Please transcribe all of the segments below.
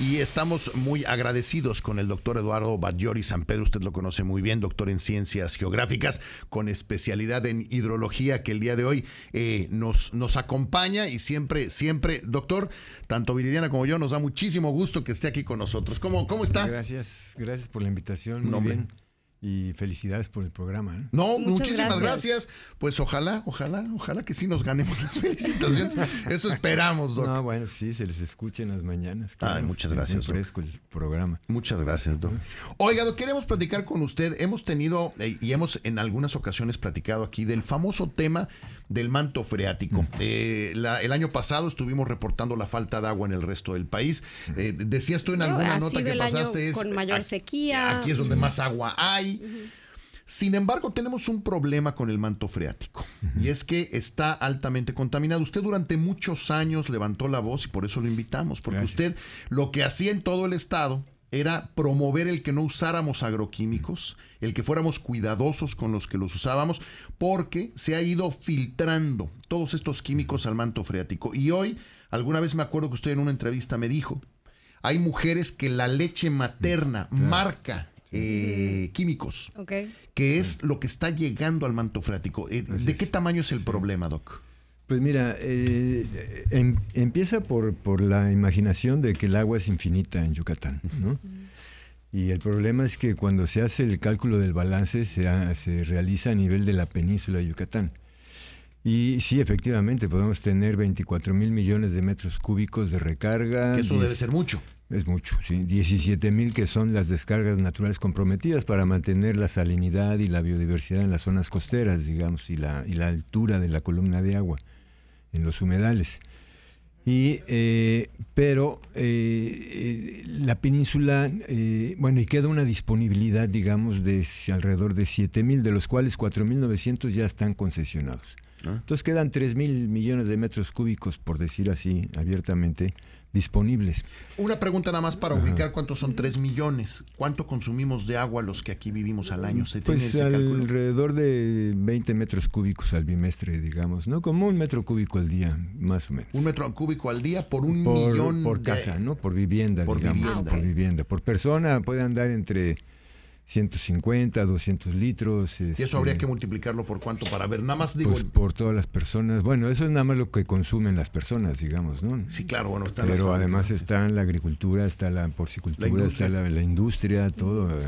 y estamos muy agradecidos con el doctor Eduardo Badjori San Pedro, usted lo conoce muy bien, doctor en ciencias geográficas con especialidad en hidrología, que el día de hoy eh, nos, nos acompaña y siempre, siempre, doctor, tanto Viridiana como yo, nos da muchísimo gusto que esté aquí con nosotros. ¿Cómo, cómo está? Gracias, gracias por la invitación. Muy bien y felicidades por el programa. No, muchísimas gracias. Pues ojalá, ojalá, ojalá que sí nos ganemos las felicitaciones. Eso esperamos, doctor. No, bueno, sí, se les escuche en las mañanas. Ay, muchas gracias. fresco el programa. Muchas gracias, doctor. Oiga, queremos platicar con usted. Hemos tenido eh, y hemos en algunas ocasiones platicado aquí del famoso tema del manto freático. Eh, el año pasado estuvimos reportando la falta de agua en el resto del país. Eh, decías tú en alguna nota que pasaste es con mayor sequía. Aquí es donde más agua hay. Sin embargo, tenemos un problema con el manto freático y es que está altamente contaminado. Usted durante muchos años levantó la voz y por eso lo invitamos, porque usted lo que hacía en todo el estado era promover el que no usáramos agroquímicos, el que fuéramos cuidadosos con los que los usábamos, porque se ha ido filtrando todos estos químicos al manto freático. Y hoy, alguna vez me acuerdo que usted en una entrevista me dijo, hay mujeres que la leche materna marca eh, químicos, que es lo que está llegando al manto freático. Eh, ¿De qué tamaño es el problema, Doc? Pues mira, eh, em, empieza por, por, la imaginación de que el agua es infinita en Yucatán, ¿no? Y el problema es que cuando se hace el cálculo del balance se, se realiza a nivel de la península de Yucatán. Y sí, efectivamente, podemos tener 24 mil millones de metros cúbicos de recarga. eso debe ser mucho. Es mucho, sí. 17 mil que son las descargas naturales comprometidas para mantener la salinidad y la biodiversidad en las zonas costeras, digamos, y la, y la altura de la columna de agua en los humedales. Y, eh, pero eh, la península, eh, bueno, y queda una disponibilidad, digamos, de alrededor de 7 mil, de los cuales 4.900 ya están concesionados. Entonces quedan 3 mil millones de metros cúbicos, por decir así, abiertamente, disponibles. Una pregunta nada más para ubicar cuántos son 3 millones. ¿Cuánto consumimos de agua los que aquí vivimos al año? ¿Se pues alrededor de 20 metros cúbicos al bimestre, digamos, ¿no? Como un metro cúbico al día, más o menos. Un metro cúbico al día por un millón Por casa, ¿no? Por vivienda, por Vivienda. Por vivienda. Por persona puede andar entre 150, 200 litros. y eso habría este, que multiplicarlo por cuánto para ver, nada más digo. Pues por todas las personas. Bueno, eso es nada más lo que consumen las personas, digamos, ¿no? Sí, claro, bueno, está Pero además está la agricultura, está la porcicultura, está la, industria, todo. Eh,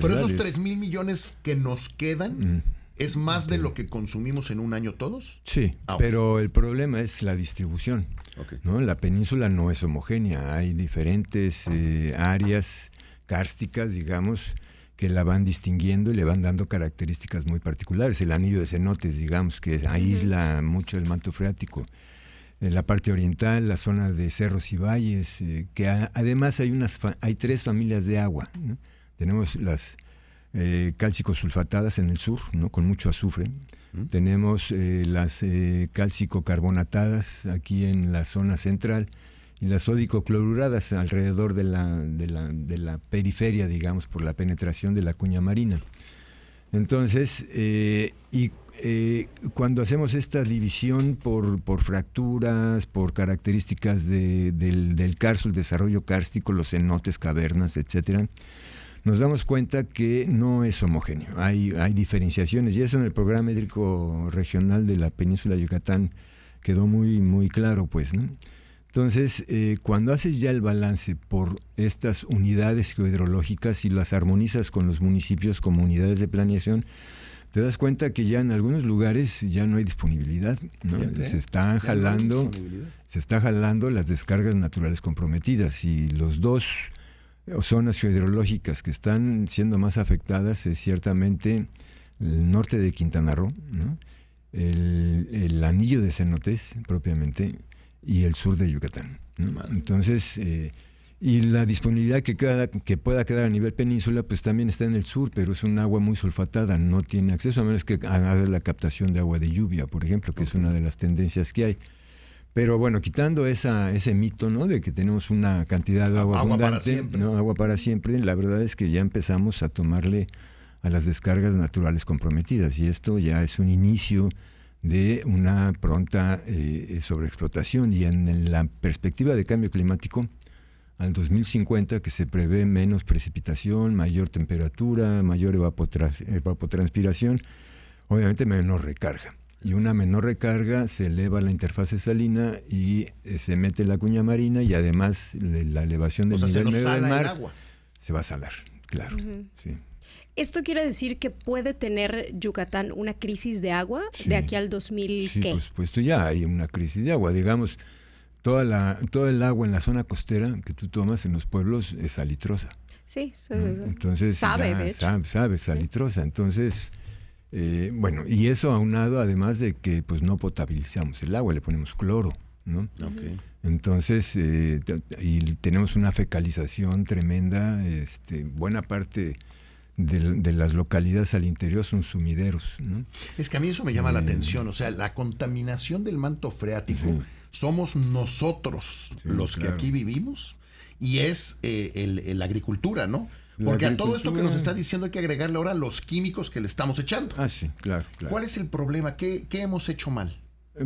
Pero esos 3 mil millones que nos quedan. Mm, ¿Es más de lo que consumimos en un año todos? Sí, ah, pero el problema es la distribución. ¿no? La península no es homogénea, hay diferentes eh, áreas kársticas, digamos, que la van distinguiendo y le van dando características muy particulares. El anillo de cenotes, digamos, que aísla mucho el manto freático. En la parte oriental, la zona de cerros y valles, eh, que además hay, unas hay tres familias de agua. Tenemos las eh, cálcico-sulfatadas en el sur, ¿no? con mucho azufre. Tenemos eh, las eh, cálcico-carbonatadas aquí en la zona central y las sódico-cloruradas alrededor de la, de, la, de la, periferia, digamos, por la penetración de la cuña marina. Entonces, eh, y eh, cuando hacemos esta división por, por fracturas, por características de, del, del desarrollo kárstico, los cenotes, cavernas, etcétera, nos damos cuenta que no es homogéneo. Hay, hay diferenciaciones y eso en el programa hídrico regional de la península de Yucatán quedó muy, muy claro, pues, ¿no? Entonces, eh, cuando haces ya el balance por estas unidades geohidrológicas y las armonizas con los municipios como unidades de planeación, te das cuenta que ya en algunos lugares ya no hay disponibilidad. Se están jalando, se está jalando las descargas naturales comprometidas y los dos zonas geohidrológicas que están siendo más afectadas es ciertamente el norte de Quintana Roo, el, el, anillo de cenotes propiamente y el sur de Yucatán. Entonces, eh, y la disponibilidad que, que pueda quedar a nivel península, pues también está en el sur, pero es un agua muy sulfatada, no tiene acceso a menos que haga la captación de agua de lluvia, por ejemplo, que es una de las tendencias que hay. Pero bueno, quitando esa, ese mito, ¿no? De que tenemos una cantidad de agua, abundante, ¿no? Agua para siempre, la verdad es que ya empezamos a tomarle a las descargas naturales comprometidas y esto ya es un inicio de una pronta eh, sobreexplotación y en la perspectiva de cambio climático al 2050 que se prevé menos precipitación, mayor temperatura, mayor evapotranspiración, obviamente menor recarga. Y una menor recarga se eleva la interfase salina y eh, se mete la cuña marina y además la elevación del nivel medio del mar agua. se va a salar, claro. ¿Esto quiere decir que puede tener Yucatán una crisis de agua de aquí al 2000? Sí, por supuesto, ya hay una crisis de agua. Digamos, toda la, todo el agua en la zona costera que tú tomas en los pueblos es salitrosa. Sí, entonces sabe, sabe, salitrosa. Entonces, eh, bueno, y eso aunado además de que pues no potabilizamos el agua, le ponemos cloro, ¿no? Entonces, eh, y tenemos una fecalización tremenda, este, buena parte de, las localidades al interior son sumideros. ¿no? Es que a mí eso me llama la eh, atención, o sea, la contaminación del manto freático somos nosotros los que aquí vivimos y es la agricultura, ¿no? Porque a todo esto que nos está diciendo hay que agregarle ahora los químicos que le estamos echando. Ah, sí, claro. claro. ¿Cuál es el problema? ¿Qué, hemos hecho mal?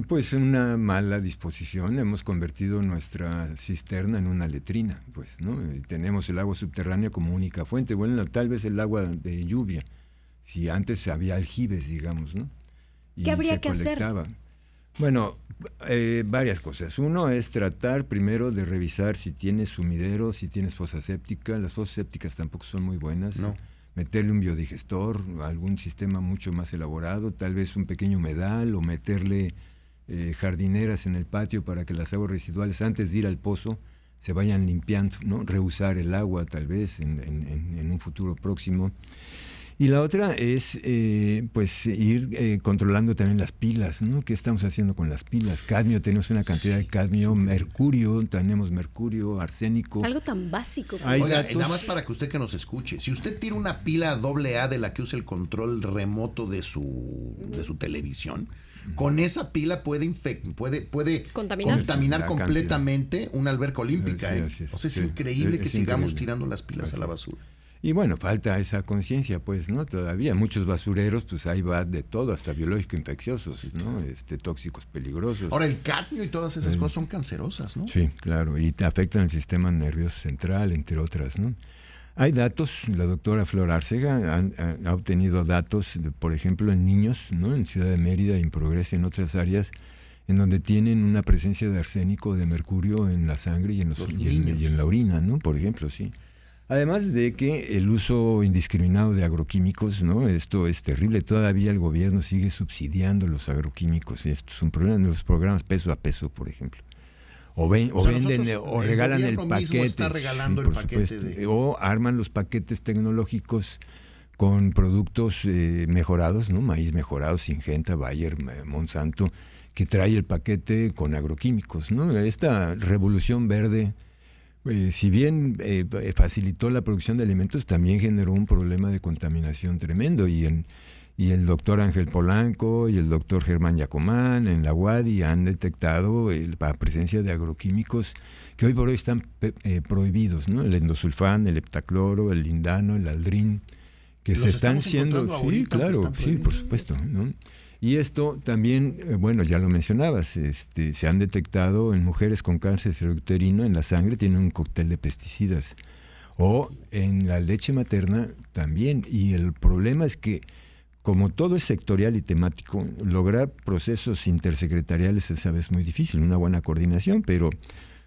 Pues una mala disposición, hemos convertido nuestra cisterna en una letrina, pues, ¿no? tenemos el agua subterránea como única fuente, bueno, tal vez el agua de lluvia, si antes había aljibes, digamos, ¿no? ¿Qué habría que hacer? Bueno, eh, varias cosas. Uno es tratar primero de revisar si tienes sumidero, si tienes fosa séptica. Las fosas sépticas tampoco son muy buenas. No. Meterle un biodigestor, algún sistema mucho más elaborado, tal vez un pequeño humedal o meterle eh, jardineras en el patio para que las aguas residuales antes de ir al pozo se vayan limpiando, ¿no? Reusar el agua tal vez en, en un futuro próximo. Y la otra es eh, pues ir eh, controlando también las pilas, ¿no? ¿Qué estamos haciendo con las pilas? Cadmio, tenemos una cantidad de cadmio, mercurio, tenemos mercurio, arsénico. Algo tan básico. Oiga, nada más para que usted que nos escuche, si usted tira una pila doble A de la que usa el control remoto de su, de su televisión, con esa pila puede puede, puede contaminar, completamente una alberca olímpica. ¿eh? o sea, es increíble que sigamos tirando las pilas a la basura. Y bueno, falta esa conciencia, pues, ¿no? Todavía muchos basureros, pues ahí va de todo, hasta biológico infecciosos, ¿no? Este, tóxicos peligrosos. Ahora, el cadmio y todas esas cosas son cancerosas, ¿no? Sí, claro, y afectan el sistema nervioso central, entre otras, ¿no? Hay datos, la doctora Flor Arcega ha, obtenido datos, por ejemplo, en niños, ¿no? En Ciudad de Mérida, en Progreso, en otras áreas, en donde tienen una presencia de arsénico, de mercurio en la sangre y en, los, y en la orina, ¿no? Por ejemplo, sí. Además de que el uso indiscriminado de agroquímicos, ¿no? Esto es terrible. Todavía el gobierno sigue subsidiando los agroquímicos. Esto es un problema en los programas peso a peso, por ejemplo. O, ven, o, venden o regalan el paquete. Está regalando el paquete O arman los paquetes tecnológicos con productos eh, mejorados, ¿no? Maíz mejorado, Singenta, Bayer, Monsanto, que trae el paquete con agroquímicos, ¿no? Esta revolución verde eh, si bien eh, facilitó la producción de alimentos, también generó un problema de contaminación tremendo. Y, en, y el doctor Ángel Polanco y el doctor Germán Yacomán en la UADI han detectado la presencia de agroquímicos que hoy por hoy están eh, prohibidos, ¿no? El endosulfán, el heptacloro, el lindano, el aldrin, que se están siendo... Sí, claro, sí, por supuesto. ¿no? Y esto también, eh, bueno, ya lo mencionabas, este, se han detectado en mujeres con cáncer cervicuterino en la sangre, tienen un cóctel de pesticidas. O en la leche materna también. Y el problema es que, como todo es sectorial y temático, lograr procesos intersecretariales es a veces muy difícil, una buena coordinación, pero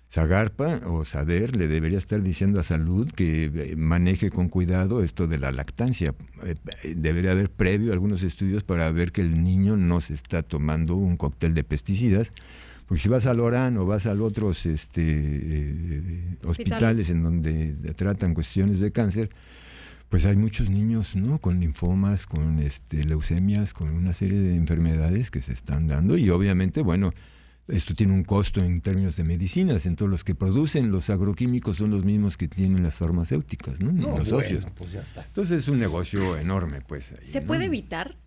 Zagarpa o Sader le debería estar diciendo a Salud que eh, maneje con cuidado esto de la lactancia. Eh, debería haber previo algunos estudios para ver que el niño no se está tomando un cóctel de pesticidas. Porque si vas al Orán o vas a otros este, eh, hospitales en donde tratan cuestiones de cáncer, pues hay muchos niños ¿no? con linfomas, con este, leucemias, con una serie de enfermedades que se están dando y obviamente, bueno, esto tiene un costo en términos de medicinas, entonces los que producen los agroquímicos son los mismos que tienen las farmacéuticas, ¿no? los socios. Pues entonces es un negocio enorme, pues. ¿Se puede evitar?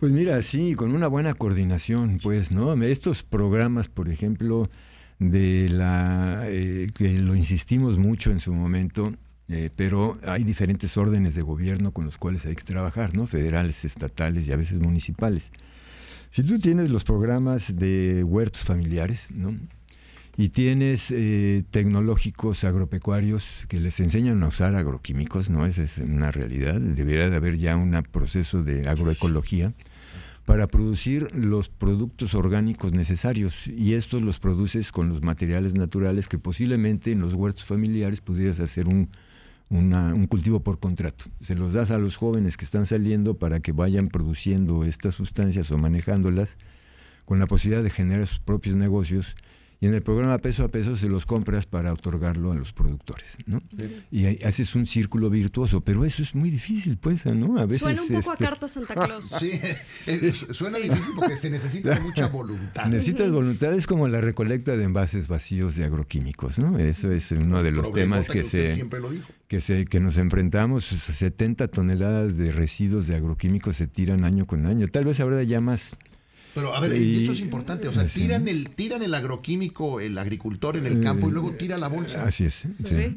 Pues mira, sí, con una buena coordinación, pues, ¿no? Estos programas, por ejemplo, de la eh, que lo insistimos mucho en su momento, eh, pero hay diferentes órdenes de gobierno con los cuales hay que trabajar, ¿no? Federales, estatales y a veces municipales. Si tú tienes los programas de huertos familiares, ¿no? y tienes eh, tecnológicos agropecuarios que les enseñan a usar agroquímicos, ¿no? Esa es una realidad. Debería de haber ya un proceso de agroecología para producir los productos orgánicos necesarios y estos los produces con los materiales naturales que posiblemente en los huertos familiares pudieras hacer un, un cultivo por contrato. Se los das a los jóvenes que están saliendo para que vayan produciendo estas sustancias o manejándolas con la posibilidad de generar sus propios negocios y en el programa peso a peso se los compras para otorgarlo a los productores, ¿no? Y haces un círculo virtuoso, pero eso es muy difícil, pues, ¿no? A veces suena un poco a este, carta Santa Claus. sí, suena difícil porque se necesita mucha voluntad. Necesitas voluntad, es como la recolecta de envases vacíos de agroquímicos, ¿no? Eso es uno de los temas que, se que se que nos enfrentamos, 70 toneladas de residuos de agroquímicos se tiran año con año. Tal vez habrá ya más pero a ver, esto es importante, o sea, tiran el, tiran el agroquímico, el agricultor en el campo y luego tira la bolsa. Así es.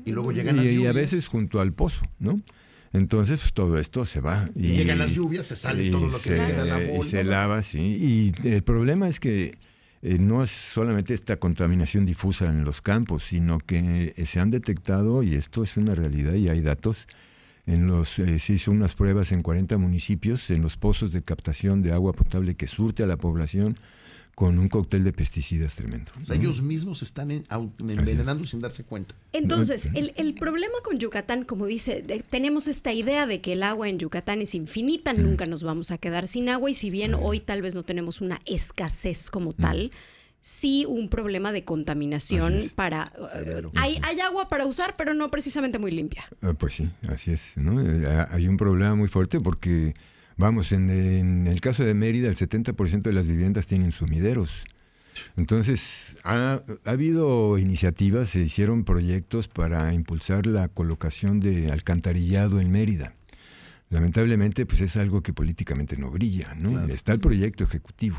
Y luego llegan las lluvias. Y a veces junto al pozo, ¿no? Entonces pues, todo esto se va. Y, llegan las lluvias, se sale todo lo que queda en la bolsa. Y se lava, sí. Y el problema es que eh, no es solamente esta contaminación difusa en los campos, sino que se han detectado, y esto es una realidad y hay datos, en los, eh, se hizo unas pruebas en 40 municipios, en los pozos de captación de agua potable que surte a la población con un cóctel de pesticidas tremendo. O sea, ellos mismos están envenenando sin darse cuenta. Entonces, el, el, problema con Yucatán, como dice, tenemos esta idea de que el agua en Yucatán es infinita, nunca nos vamos a quedar sin agua y si bien hoy tal vez no tenemos una escasez como tal, sí un problema de contaminación para... hay, hay, agua para usar, pero no precisamente muy limpia. Ah, pues sí, así es. ¿no? Eh, hay un problema muy fuerte porque, vamos, en, el caso de Mérida, el 70% de las viviendas tienen sumideros. Entonces, ha, ha, habido iniciativas, se hicieron proyectos para impulsar la colocación de alcantarillado en Mérida. Lamentablemente, pues es algo que políticamente no brilla, ¿no? Está el proyecto ejecutivo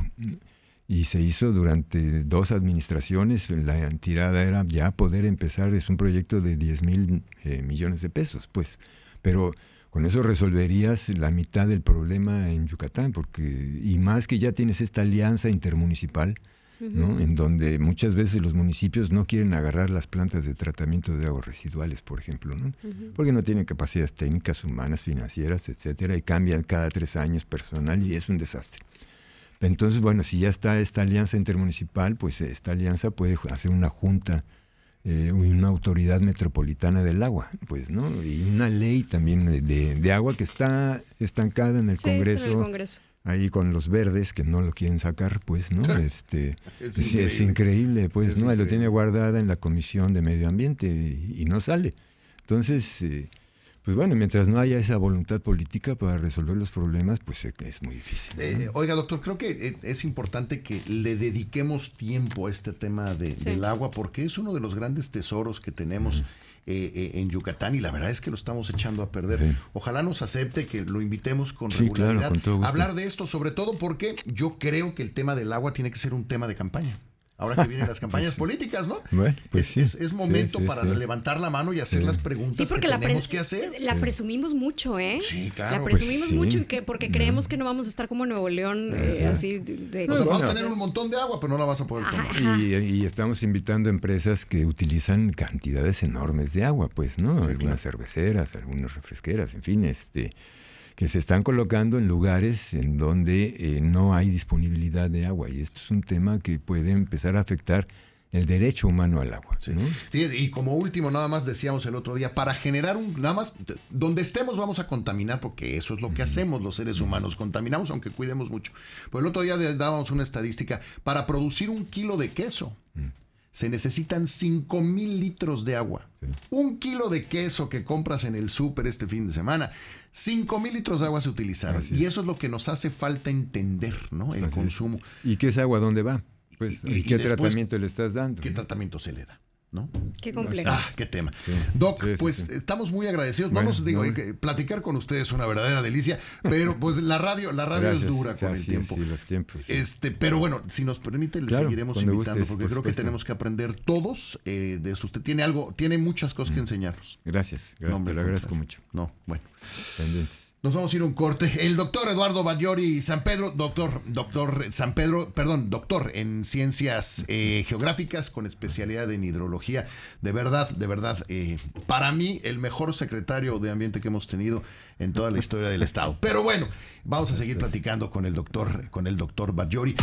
y se hizo durante dos administraciones. La tirada era ya poder empezar, es un proyecto de 10 mil eh, millones de pesos, pues, pero con eso resolverías la mitad del problema en Yucatán, porque y más que ya tienes esta alianza intermunicipal, ¿no? En donde muchas veces los municipios no quieren agarrar las plantas de tratamiento de aguas residuales, por ejemplo, ¿no? Porque no tienen capacidades técnicas, humanas, financieras, etcétera, y cambian cada tres años personal y es un desastre. Entonces, bueno, si ya está esta alianza intermunicipal, pues esta alianza puede hacer una junta, eh, una autoridad metropolitana del agua, pues, ¿no? Y una ley también de, agua que está estancada en el, Congreso, Ahí con los verdes que no lo quieren sacar, pues, ¿no? Este, es, increíble. pues, ¿no? Ahí lo tiene guardada en la Comisión de Medio Ambiente y, no sale. Entonces, eh, pues bueno, mientras no haya esa voluntad política para resolver los problemas, pues es muy difícil. Eh, oiga, doctor, creo que eh, es importante que le dediquemos tiempo a este tema del agua, porque es uno de los grandes tesoros que tenemos. Eh, en Yucatán y la verdad es que lo estamos echando a perder. Ojalá nos acepte que lo invitemos con regularidad a hablar de esto, sobre todo porque yo creo que el tema del agua tiene que ser un tema de campaña ahora que vienen las campañas políticas, ¿no? pues es, momento para levantar la mano y hacer las preguntas que tenemos que hacer. La presumimos mucho, ¿eh? Sí, claro. La presumimos mucho y que porque creemos que no vamos a estar como Nuevo León, eh, así de... O sea, vamos a tener un montón de agua, pero no la vas a poder tomar. Y, estamos invitando a empresas que utilizan cantidades enormes de agua, pues, ¿no? algunas cerveceras, algunas refresqueras, en fin, este que se están colocando en lugares en donde eh, no hay disponibilidad de agua. Y esto es un tema que puede empezar a afectar el derecho humano al agua. y como último, nada más decíamos el otro día, para generar un, nada más, donde estemos vamos a contaminar, porque eso es lo que hacemos los seres humanos, contaminamos aunque cuidemos mucho. Pues el otro día dábamos una estadística, para producir un kilo de queso, se necesitan 5 mil litros de agua. Un kilo de queso que compras en el súper este fin de semana, 5 mil litros de agua se utilizaron. Y eso es lo que nos hace falta entender, ¿no? El consumo. ¿Y qué es agua? ¿Dónde va? Pues, ¿Y, qué tratamiento le estás dando? ¿Qué tratamiento se le da? ¿No? Qué complejo. Ah, qué tema. Doc, pues estamos muy agradecidos. Vamos, digo, platicar con ustedes es una verdadera delicia, pero pues la radio, la radio es dura con el tiempo. los tiempos. Este, pero bueno, si nos permite, le seguiremos invitando, porque creo que tenemos que aprender todos eh, de eso. Usted tiene algo, tiene muchas cosas que mm. enseñarnos. Gracias, gracias, te lo agradezco mucho. No, bueno. Nos vamos a ir a un corte. El doctor Eduardo Bagliori San Pedro, doctor, doctor San Pedro, perdón, doctor en ciencias eh, geográficas con especialidad en hidrología. De verdad, de verdad, eh, para mí el mejor secretario de ambiente que hemos tenido en toda la historia del estado. Pero bueno, vamos a seguir platicando con el doctor, con el doctor Bagliori.